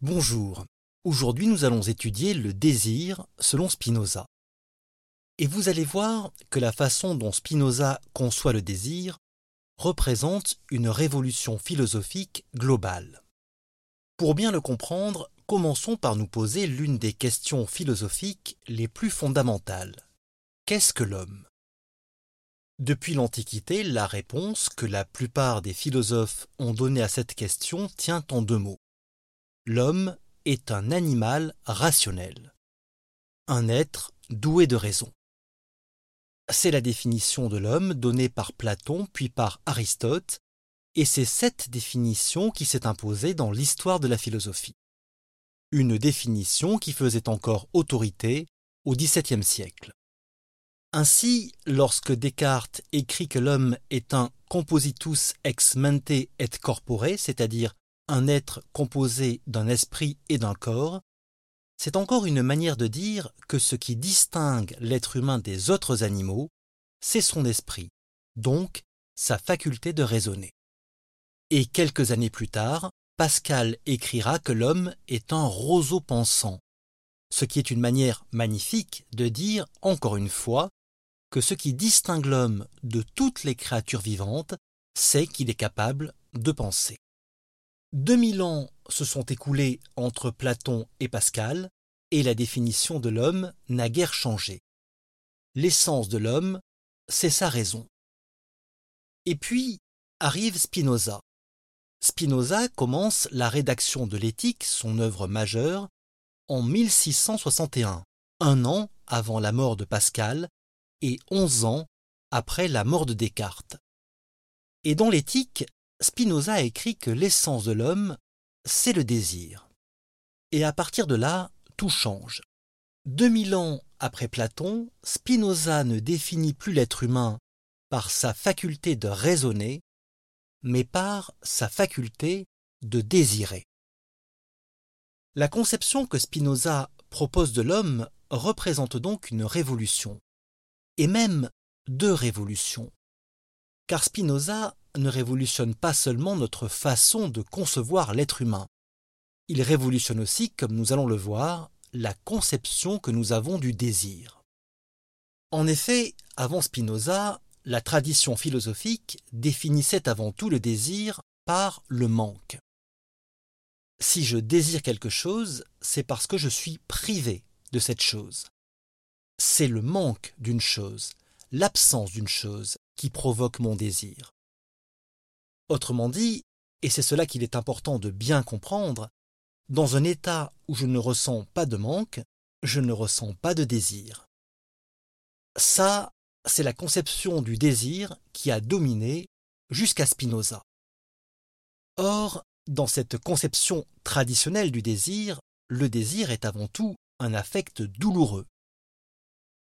Bonjour. Aujourd'hui, nous allons étudier le désir selon Spinoza. Et vous allez voir que la façon dont Spinoza conçoit le désir représente une révolution philosophique globale. Pour bien le comprendre, commençons par nous poser l'une des questions philosophiques les plus fondamentales. Qu'est-ce que l'homme? Depuis l'Antiquité, la réponse que la plupart des philosophes ont donnée à cette question tient en deux mots. L'homme est un animal rationnel, un être doué de raison. C'est la définition de l'homme donnée par Platon puis par Aristote, et c'est cette définition qui s'est imposée dans l'histoire de la philosophie. Une définition qui faisait encore autorité au XVIIe siècle. Ainsi, lorsque Descartes écrit que l'homme est un compositus ex mente et corpore, c'est-à-dire un être composé d'un esprit et d'un corps, c'est encore une manière de dire que ce qui distingue l'être humain des autres animaux, c'est son esprit, donc sa faculté de raisonner. Et quelques années plus tard, Pascal écrira que l'homme est un roseau pensant, ce qui est une manière magnifique de dire, encore une fois, que ce qui distingue l'homme de toutes les créatures vivantes, c'est qu'il est capable de penser. Deux mille ans se sont écoulés entre Platon et Pascal, et la définition de l'homme n'a guère changé. L'essence de l'homme, c'est sa raison. Et puis arrive Spinoza. Spinoza commence la rédaction de l'éthique, son œuvre majeure, en 1661, un an avant la mort de Pascal et onze ans après la mort de Descartes. Et dans l'éthique, Spinoza écrit que l'essence de l'homme, c'est le désir. Et à partir de là, tout change. Deux mille ans après Platon, Spinoza ne définit plus l'être humain par sa faculté de raisonner, mais par sa faculté de désirer. La conception que Spinoza propose de l'homme représente donc une révolution, et même deux révolutions. Car Spinoza ne révolutionne pas seulement notre façon de concevoir l'être humain. Il révolutionne aussi, comme nous allons le voir, la conception que nous avons du désir. En effet, avant Spinoza, la tradition philosophique définissait avant tout le désir par le manque. Si je désire quelque chose, c'est parce que je suis privé de cette chose. C'est le manque d'une chose, l'absence d'une chose, qui provoque mon désir. Autrement dit, et c'est cela qu'il est important de bien comprendre, dans un état où je ne ressens pas de manque, je ne ressens pas de désir. Ça, c'est la conception du désir qui a dominé jusqu'à Spinoza. Or, dans cette conception traditionnelle du désir, le désir est avant tout un affect douloureux.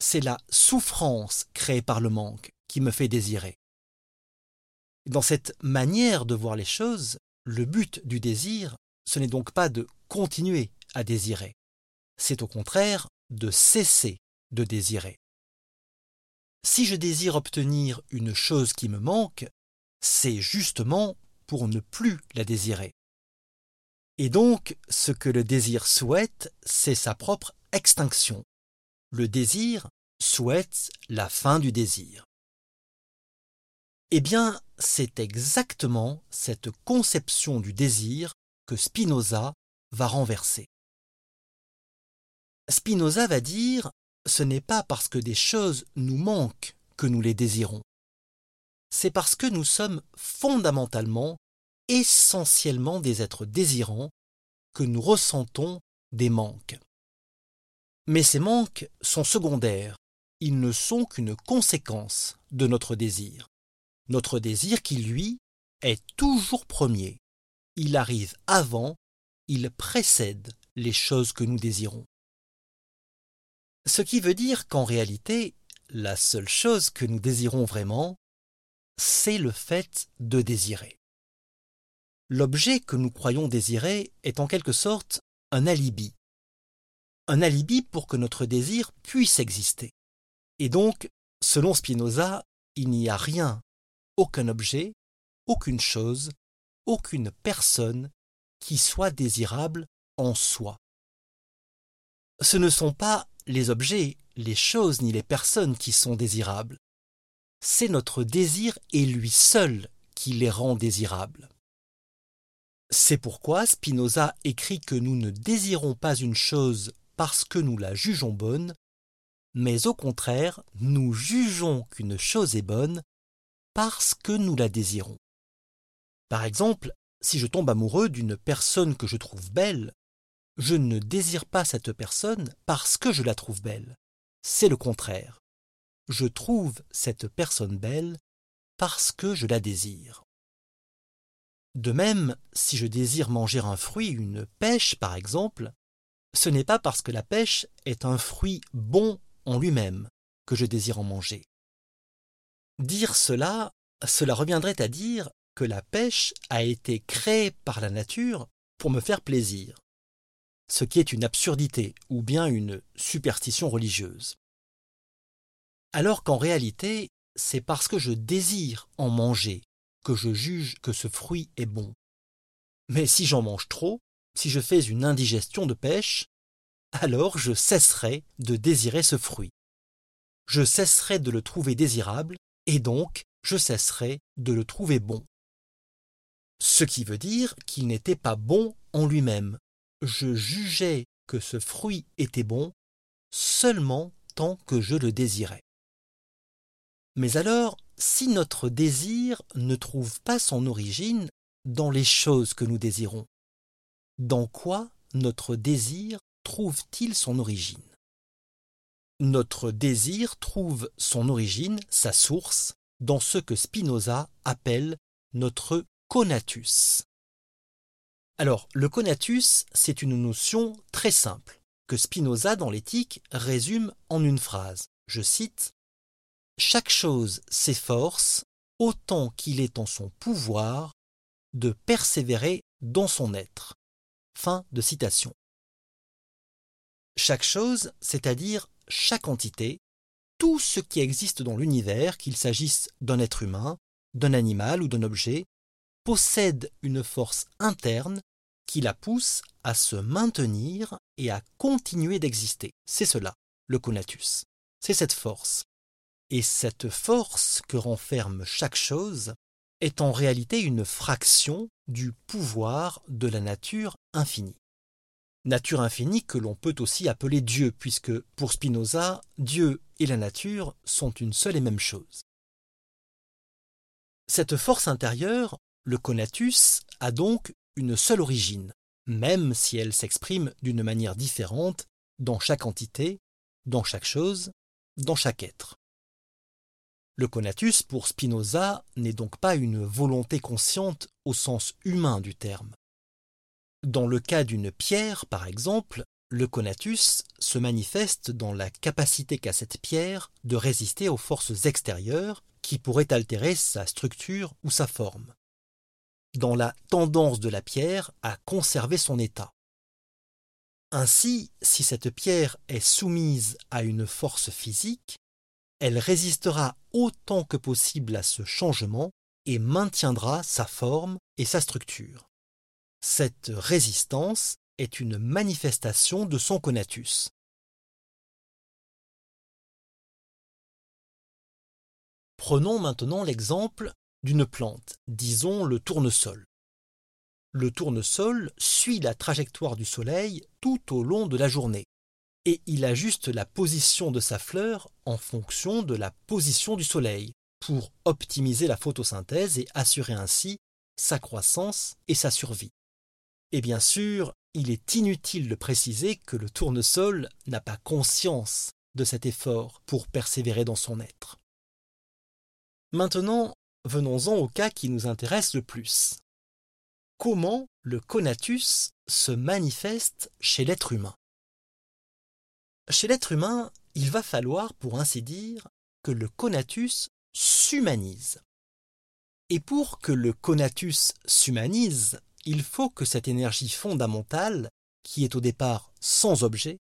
C'est la souffrance créée par le manque qui me fait désirer. Dans cette manière de voir les choses, le but du désir, ce n'est donc pas de continuer à désirer, c'est au contraire de cesser de désirer. Si je désire obtenir une chose qui me manque, c'est justement pour ne plus la désirer. Et donc, ce que le désir souhaite, c'est sa propre extinction. Le désir souhaite la fin du désir. Eh bien, c'est exactement cette conception du désir que Spinoza va renverser. Spinoza va dire ce n'est pas parce que des choses nous manquent que nous les désirons. C'est parce que nous sommes fondamentalement, essentiellement des êtres désirants que nous ressentons des manques. Mais ces manques sont secondaires, ils ne sont qu'une conséquence de notre désir notre désir qui, lui, est toujours premier. Il arrive avant, il précède les choses que nous désirons. Ce qui veut dire qu'en réalité, la seule chose que nous désirons vraiment, c'est le fait de désirer. L'objet que nous croyons désirer est en quelque sorte un alibi. Un alibi pour que notre désir puisse exister. Et donc, selon Spinoza, il n'y a rien aucun objet, aucune chose, aucune personne qui soit désirable en soi. Ce ne sont pas les objets, les choses ni les personnes qui sont désirables. C'est notre désir et lui seul qui les rend désirables. C'est pourquoi Spinoza écrit que nous ne désirons pas une chose parce que nous la jugeons bonne, mais au contraire, nous jugeons qu'une chose est bonne parce que nous la désirons. Par exemple, si je tombe amoureux d'une personne que je trouve belle, je ne désire pas cette personne parce que je la trouve belle. C'est le contraire. Je trouve cette personne belle parce que je la désire. De même, si je désire manger un fruit, une pêche par exemple, ce n'est pas parce que la pêche est un fruit bon en lui-même que je désire en manger. Dire cela, cela reviendrait à dire que la pêche a été créée par la nature pour me faire plaisir, ce qui est une absurdité ou bien une superstition religieuse. Alors qu'en réalité, c'est parce que je désire en manger que je juge que ce fruit est bon. Mais si j'en mange trop, si je fais une indigestion de pêche, alors je cesserai de désirer ce fruit. Je cesserai de le trouver désirable, et donc je cesserai de le trouver bon. Ce qui veut dire qu'il n'était pas bon en lui-même. Je jugeais que ce fruit était bon seulement tant que je le désirais. Mais alors, si notre désir ne trouve pas son origine dans les choses que nous désirons, dans quoi notre désir trouve-t-il son origine? Notre désir trouve son origine, sa source, dans ce que Spinoza appelle notre conatus. Alors, le conatus, c'est une notion très simple, que Spinoza dans l'éthique résume en une phrase. Je cite Chaque chose s'efforce, autant qu'il est en son pouvoir, de persévérer dans son être. Fin de citation. Chaque chose, c'est-à-dire chaque entité, tout ce qui existe dans l'univers, qu'il s'agisse d'un être humain, d'un animal ou d'un objet, possède une force interne qui la pousse à se maintenir et à continuer d'exister. C'est cela, le conatus. C'est cette force. Et cette force que renferme chaque chose est en réalité une fraction du pouvoir de la nature infinie nature infinie que l'on peut aussi appeler Dieu, puisque pour Spinoza, Dieu et la nature sont une seule et même chose. Cette force intérieure, le conatus, a donc une seule origine, même si elle s'exprime d'une manière différente dans chaque entité, dans chaque chose, dans chaque être. Le conatus, pour Spinoza, n'est donc pas une volonté consciente au sens humain du terme. Dans le cas d'une pierre, par exemple, le conatus se manifeste dans la capacité qu'a cette pierre de résister aux forces extérieures qui pourraient altérer sa structure ou sa forme, dans la tendance de la pierre à conserver son état. Ainsi, si cette pierre est soumise à une force physique, elle résistera autant que possible à ce changement et maintiendra sa forme et sa structure. Cette résistance est une manifestation de son conatus. Prenons maintenant l'exemple d'une plante, disons le tournesol. Le tournesol suit la trajectoire du soleil tout au long de la journée, et il ajuste la position de sa fleur en fonction de la position du soleil, pour optimiser la photosynthèse et assurer ainsi sa croissance et sa survie. Et bien sûr, il est inutile de préciser que le tournesol n'a pas conscience de cet effort pour persévérer dans son être. Maintenant, venons-en au cas qui nous intéresse le plus. Comment le conatus se manifeste chez l'être humain? Chez l'être humain, il va falloir, pour ainsi dire, que le conatus s'humanise. Et pour que le conatus s'humanise, il faut que cette énergie fondamentale, qui est au départ sans objet,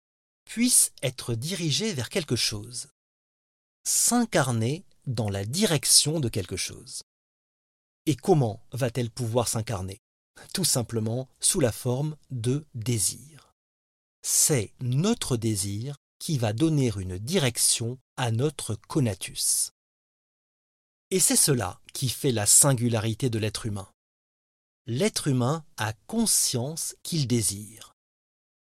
puisse être dirigée vers quelque chose, s'incarner dans la direction de quelque chose. Et comment va-t-elle pouvoir s'incarner? Tout simplement sous la forme de désir. C'est notre désir qui va donner une direction à notre conatus. Et c'est cela qui fait la singularité de l'être humain. L'être humain a conscience qu'il désire.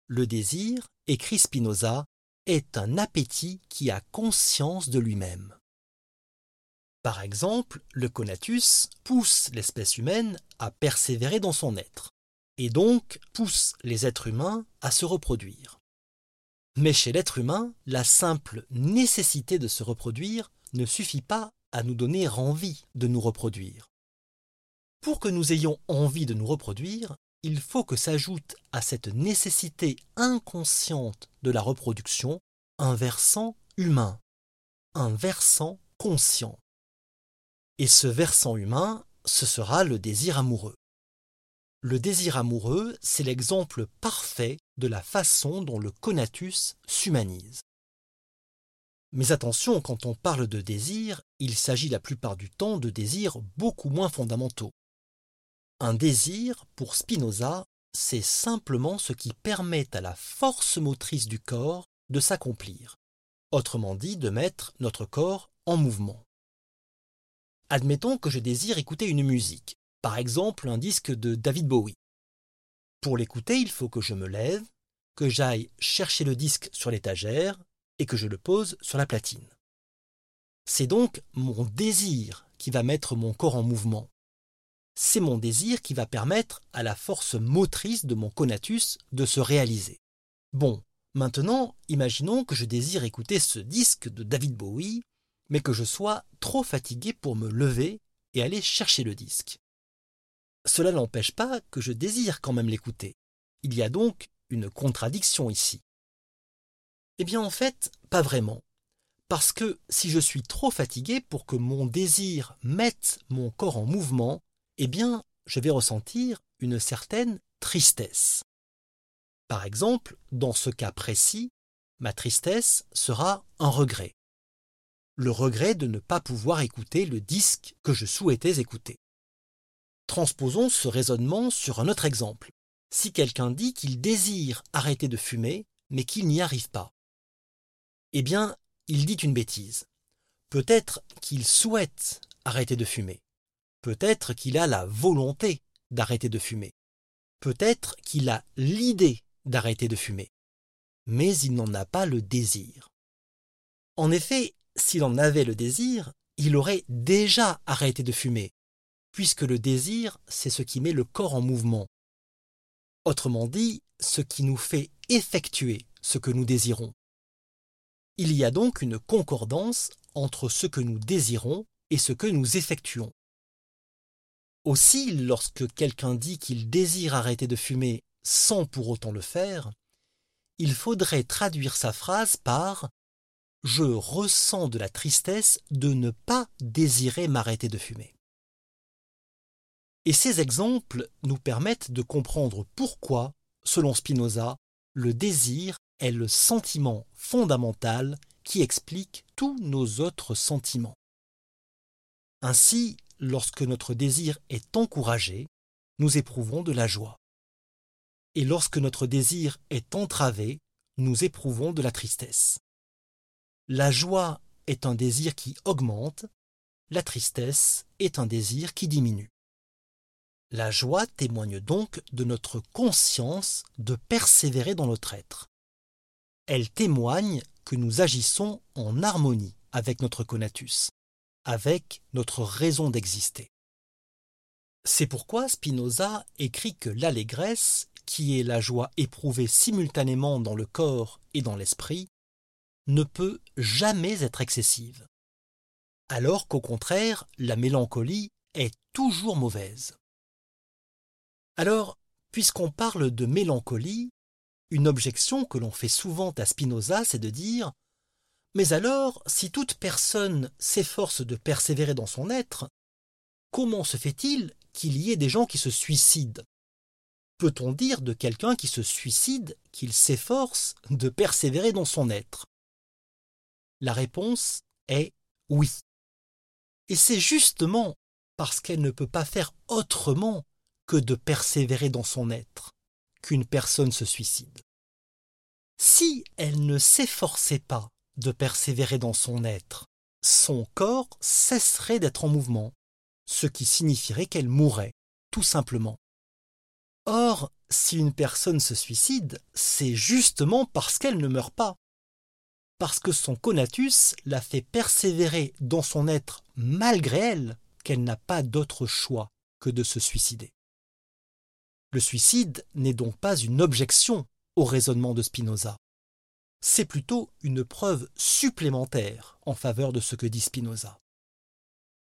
Le désir, écrit Spinoza, est un appétit qui a conscience de lui-même. Par exemple, le conatus pousse l'espèce humaine à persévérer dans son être, et donc pousse les êtres humains à se reproduire. Mais chez l'être humain, la simple nécessité de se reproduire ne suffit pas à nous donner envie de nous reproduire. Pour que nous ayons envie de nous reproduire, il faut que s'ajoute à cette nécessité inconsciente de la reproduction un versant humain, un versant conscient. Et ce versant humain, ce sera le désir amoureux. Le désir amoureux, c'est l'exemple parfait de la façon dont le conatus s'humanise. Mais attention, quand on parle de désir, il s'agit la plupart du temps de désirs beaucoup moins fondamentaux. Un désir, pour Spinoza, c'est simplement ce qui permet à la force motrice du corps de s'accomplir, autrement dit de mettre notre corps en mouvement. Admettons que je désire écouter une musique, par exemple un disque de David Bowie. Pour l'écouter, il faut que je me lève, que j'aille chercher le disque sur l'étagère et que je le pose sur la platine. C'est donc mon désir qui va mettre mon corps en mouvement. C'est mon désir qui va permettre à la force motrice de mon conatus de se réaliser. Bon, maintenant, imaginons que je désire écouter ce disque de David Bowie, mais que je sois trop fatigué pour me lever et aller chercher le disque cela n'empêche pas que je désire quand même l'écouter. Il y a donc une contradiction ici. Eh bien en fait, pas vraiment. Parce que si je suis trop fatigué pour que mon désir mette mon corps en mouvement, eh bien je vais ressentir une certaine tristesse. Par exemple, dans ce cas précis, ma tristesse sera un regret. Le regret de ne pas pouvoir écouter le disque que je souhaitais écouter. Transposons ce raisonnement sur un autre exemple. Si quelqu'un dit qu'il désire arrêter de fumer, mais qu'il n'y arrive pas, eh bien, il dit une bêtise. Peut-être qu'il souhaite arrêter de fumer. Peut-être qu'il a la volonté d'arrêter de fumer. Peut-être qu'il a l'idée d'arrêter de fumer. Mais il n'en a pas le désir. En effet, s'il en avait le désir, il aurait déjà arrêté de fumer, puisque le désir, c'est ce qui met le corps en mouvement. Autrement dit, ce qui nous fait effectuer ce que nous désirons. Il y a donc une concordance entre ce que nous désirons et ce que nous effectuons. Aussi, lorsque quelqu'un dit qu'il désire arrêter de fumer sans pour autant le faire, il faudrait traduire sa phrase par Je ressens de la tristesse de ne pas désirer m'arrêter de fumer. Et ces exemples nous permettent de comprendre pourquoi, selon Spinoza, le désir est le sentiment fondamental qui explique tous nos autres sentiments. Ainsi, lorsque notre désir est encouragé, nous éprouvons de la joie. Et lorsque notre désir est entravé, nous éprouvons de la tristesse. La joie est un désir qui augmente, la tristesse est un désir qui diminue. La joie témoigne donc de notre conscience de persévérer dans notre être. Elle témoigne que nous agissons en harmonie avec notre conatus, avec notre raison d'exister. C'est pourquoi Spinoza écrit que l'allégresse, qui est la joie éprouvée simultanément dans le corps et dans l'esprit, ne peut jamais être excessive, alors qu'au contraire la mélancolie est toujours mauvaise. Alors, puisqu'on parle de mélancolie, une objection que l'on fait souvent à Spinoza, c'est de dire Mais alors, si toute personne s'efforce de persévérer dans son être, comment se fait-il qu'il y ait des gens qui se suicident? Peut-on dire de quelqu'un qui se suicide qu'il s'efforce de persévérer dans son être? La réponse est oui. Et c'est justement parce qu'elle ne peut pas faire autrement que de persévérer dans son être qu'une personne se suicide. Si elle ne s'efforçait pas de persévérer dans son être, son corps cesserait d'être en mouvement, ce qui signifierait qu'elle mourrait, tout simplement. Or, si une personne se suicide, c'est justement parce qu'elle ne meurt pas, parce que son conatus l'a fait persévérer dans son être malgré elle, qu'elle n'a pas d'autre choix que de se suicider. Le suicide n'est donc pas une objection au raisonnement de Spinoza. C'est plutôt une preuve supplémentaire en faveur de ce que dit Spinoza.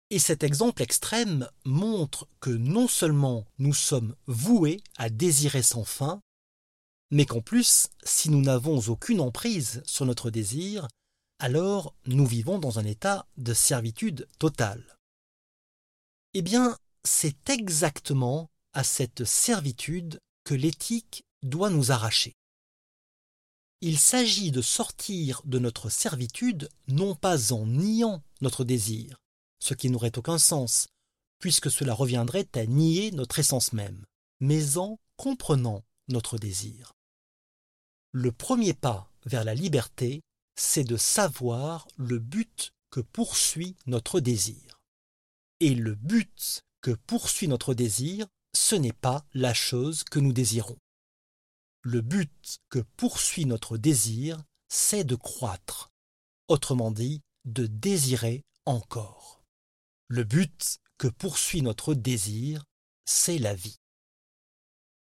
Et cet exemple extrême montre que non seulement nous sommes voués à désirer sans fin, mais qu'en plus, si nous n'avons aucune emprise sur notre désir, alors nous vivons dans un état de servitude totale. Eh bien, c'est exactement à cette servitude que l'éthique doit nous arracher. Il s'agit de sortir de notre servitude non pas en niant notre désir, ce qui n'aurait aucun sens, puisque cela reviendrait à nier notre essence même, mais en comprenant notre désir. Le premier pas vers la liberté, c'est de savoir le but que poursuit notre désir. Et le but que poursuit notre désir, ce n'est pas la chose que nous désirons. Le but que poursuit notre désir, c'est de croître, autrement dit, de désirer encore. Le but que poursuit notre désir, c'est la vie.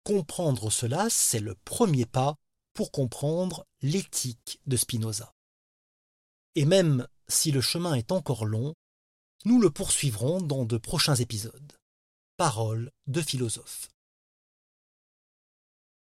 Comprendre cela, c'est le premier pas pour comprendre l'éthique de Spinoza. Et même si le chemin est encore long, nous le poursuivrons dans de prochains épisodes. Parole de philosophe.